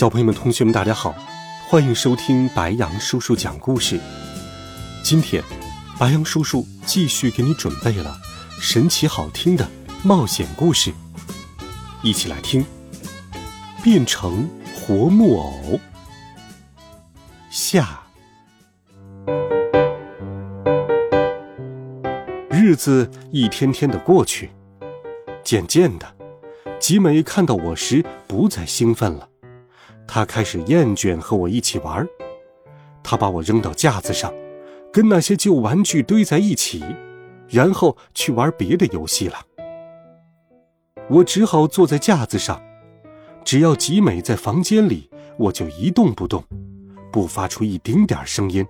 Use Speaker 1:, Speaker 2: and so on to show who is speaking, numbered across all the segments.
Speaker 1: 小朋友们、同学们，大家好，欢迎收听白羊叔叔讲故事。今天，白羊叔叔继续给你准备了神奇好听的冒险故事，一起来听。变成活木偶下，日子一天天的过去，渐渐的，吉美看到我时不再兴奋了。他开始厌倦和我一起玩，他把我扔到架子上，跟那些旧玩具堆在一起，然后去玩别的游戏了。我只好坐在架子上，只要吉美在房间里，我就一动不动，不发出一丁点声音。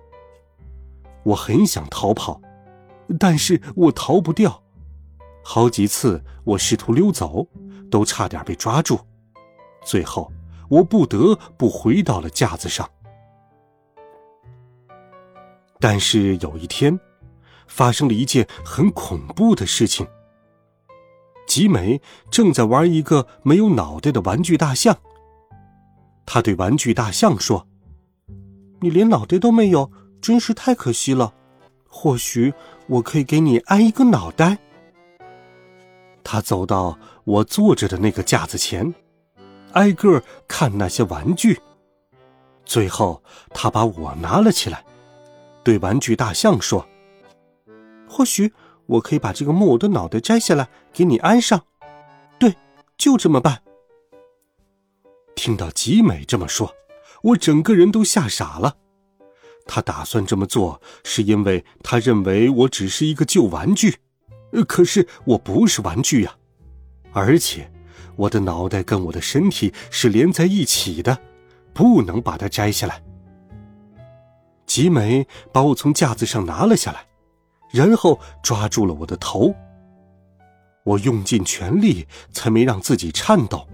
Speaker 1: 我很想逃跑，但是我逃不掉。好几次我试图溜走，都差点被抓住，最后。我不得不回到了架子上，但是有一天，发生了一件很恐怖的事情。吉美正在玩一个没有脑袋的玩具大象。他对玩具大象说：“你连脑袋都没有，真是太可惜了。或许我可以给你安一个脑袋。”他走到我坐着的那个架子前。挨个看那些玩具，最后他把我拿了起来，对玩具大象说：“或许我可以把这个木偶的脑袋摘下来给你安上。”对，就这么办。听到吉美这么说，我整个人都吓傻了。他打算这么做，是因为他认为我只是一个旧玩具，可是我不是玩具呀，而且。我的脑袋跟我的身体是连在一起的，不能把它摘下来。吉美把我从架子上拿了下来，然后抓住了我的头。我用尽全力才没让自己颤抖。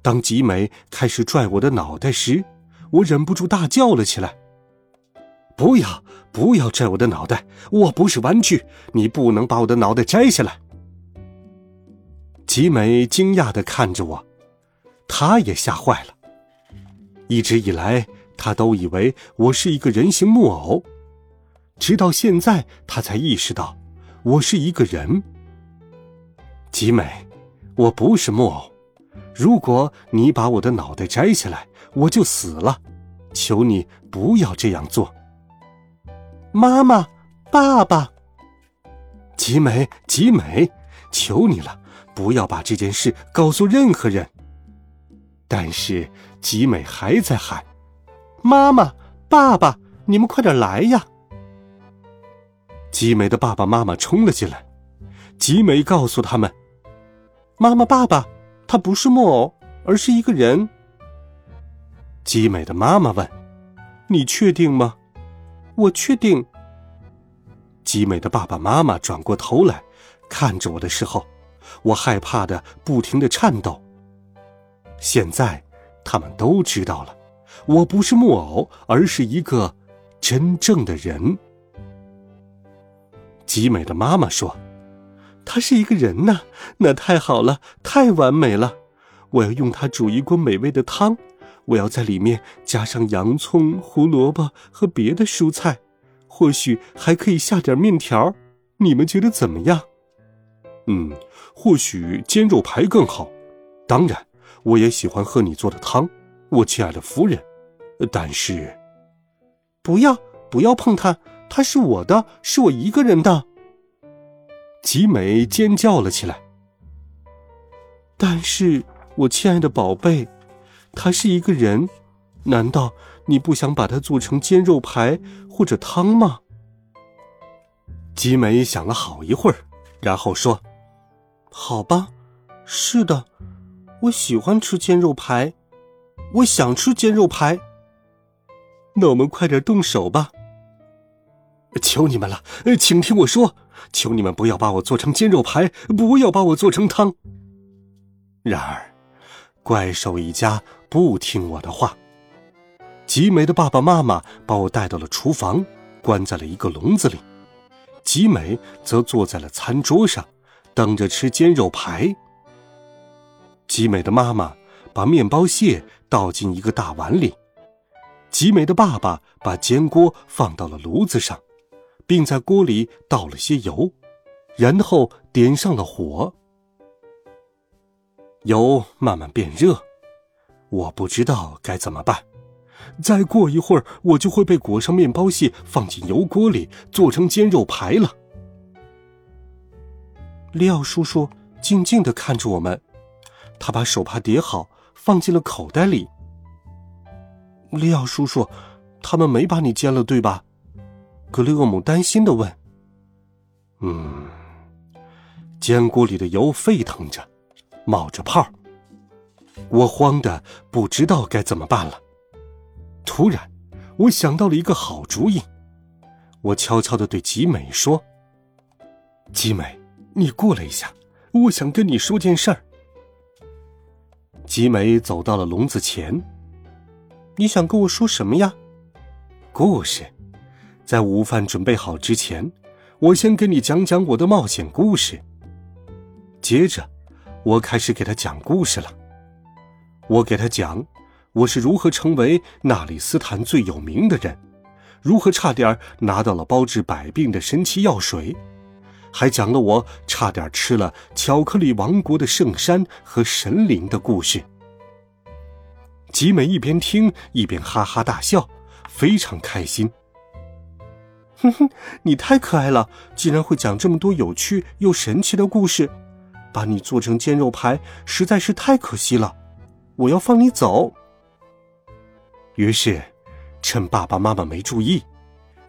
Speaker 1: 当吉美开始拽我的脑袋时，我忍不住大叫了起来：“不要，不要拽我的脑袋！我不是玩具，你不能把我的脑袋摘下来。”吉美惊讶的看着我，他也吓坏了。一直以来，他都以为我是一个人形木偶，直到现在，他才意识到我是一个人。吉美，我不是木偶。如果你把我的脑袋摘下来，我就死了。求你不要这样做。妈妈，爸爸，吉美，吉美，求你了。不要把这件事告诉任何人。但是吉美还在喊：“妈妈，爸爸，你们快点来呀！”吉美的爸爸妈妈冲了进来。吉美告诉他们：“妈妈，爸爸，他不是木偶，而是一个人。”吉美的妈妈问：“你确定吗？”“我确定。”吉美的爸爸妈妈转过头来，看着我的时候。我害怕的不停的颤抖。现在，他们都知道了，我不是木偶，而是一个真正的人。吉美的妈妈说：“他是一个人呢，那太好了，太完美了。我要用它煮一锅美味的汤，我要在里面加上洋葱、胡萝卜和别的蔬菜，或许还可以下点面条。你们觉得怎么样？”嗯，或许煎肉排更好。当然，我也喜欢喝你做的汤，我亲爱的夫人。但是，不要不要碰它，它是我的，是我一个人的。吉美尖叫了起来。但是我亲爱的宝贝，他是一个人，难道你不想把它做成煎肉排或者汤吗？吉美想了好一会儿，然后说。好吧，是的，我喜欢吃煎肉排。我想吃煎肉排。那我们快点动手吧！求你们了，请听我说，求你们不要把我做成煎肉排，不要把我做成汤。然而，怪兽一家不听我的话。吉美的爸爸妈妈把我带到了厨房，关在了一个笼子里。吉美则坐在了餐桌上，等着吃煎肉排。吉美的妈妈把面包屑倒进一个大碗里，吉美的爸爸把煎锅放到了炉子上，并在锅里倒了些油，然后点上了火。油慢慢变热，我不知道该怎么办。再过一会儿，我就会被裹上面包屑，放进油锅里做成煎肉排了。利奥叔叔静静的看着我们，他把手帕叠好，放进了口袋里。利奥叔叔，他们没把你煎了，对吧？格雷厄姆担心的问。嗯，煎锅里的油沸腾着，冒着泡。我慌的不知道该怎么办了。突然，我想到了一个好主意。我悄悄的对吉美说：“吉美，你过来一下，我想跟你说件事儿。”吉美走到了笼子前。“你想跟我说什么呀？”“故事。在午饭准备好之前，我先给你讲讲我的冒险故事。”接着，我开始给他讲故事了。我给他讲。我是如何成为纳里斯坦最有名的人？如何差点拿到了包治百病的神奇药水？还讲了我差点吃了巧克力王国的圣山和神灵的故事。吉美一边听一边哈哈大笑，非常开心。哼哼，你太可爱了，竟然会讲这么多有趣又神奇的故事。把你做成煎肉排实在是太可惜了，我要放你走。于是，趁爸爸妈妈没注意，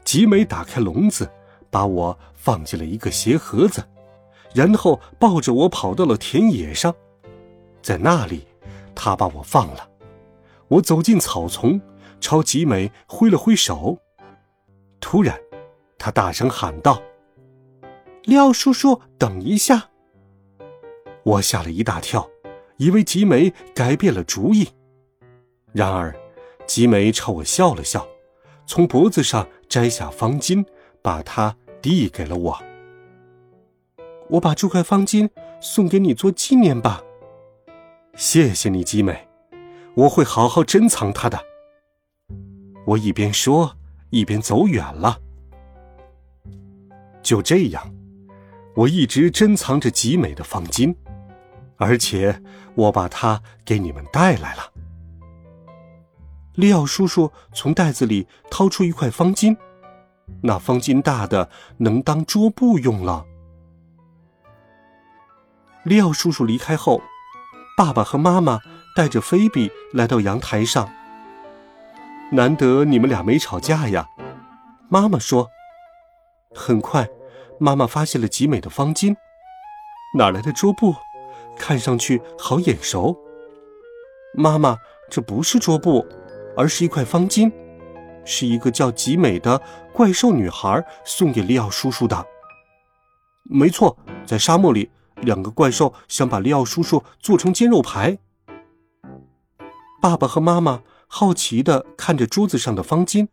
Speaker 1: 吉美打开笼子，把我放进了一个鞋盒子，然后抱着我跑到了田野上，在那里，他把我放了。我走进草丛，朝吉美挥了挥手。突然，他大声喊道：“廖叔叔，等一下！”我吓了一大跳，以为吉美改变了主意。然而，吉美朝我笑了笑，从脖子上摘下方巾，把它递给了我。我把这块方巾送给你做纪念吧。谢谢你，吉美，我会好好珍藏它的。我一边说，一边走远了。就这样，我一直珍藏着吉美的方巾，而且我把它给你们带来了。利奥叔叔从袋子里掏出一块方巾，那方巾大的能当桌布用了。利奥叔叔离开后，爸爸和妈妈带着菲比来到阳台上。难得你们俩没吵架呀，妈妈说。很快，妈妈发现了极美的方巾，哪来的桌布？看上去好眼熟。妈妈，这不是桌布。而是一块方巾，是一个叫吉美的怪兽女孩送给利奥叔叔的。没错，在沙漠里，两个怪兽想把利奥叔叔做成煎肉排。爸爸和妈妈好奇的看着桌子上的方巾。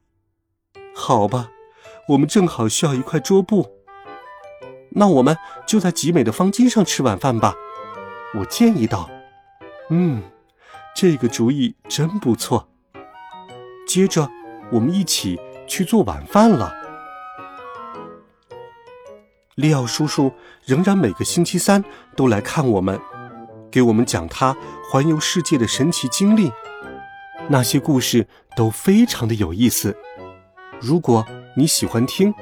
Speaker 1: 好吧，我们正好需要一块桌布，那我们就在吉美的方巾上吃晚饭吧。我建议道：“嗯，这个主意真不错。”接着，我们一起去做晚饭了。利奥叔叔仍然每个星期三都来看我们，给我们讲他环游世界的神奇经历。那些故事都非常的有意思。如果你喜欢听，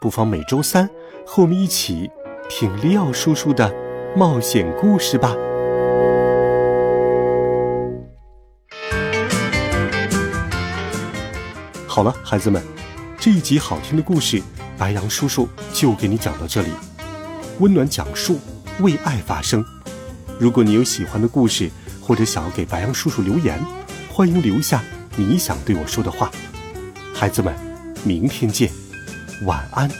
Speaker 1: 不妨每周三和我们一起听利奥叔叔的冒险故事吧。好了，孩子们，这一集好听的故事，白羊叔叔就给你讲到这里。温暖讲述，为爱发声。如果你有喜欢的故事，或者想要给白羊叔叔留言，欢迎留下你想对我说的话。孩子们，明天见，晚安，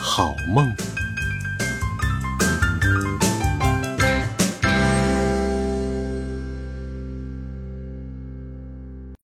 Speaker 1: 好梦。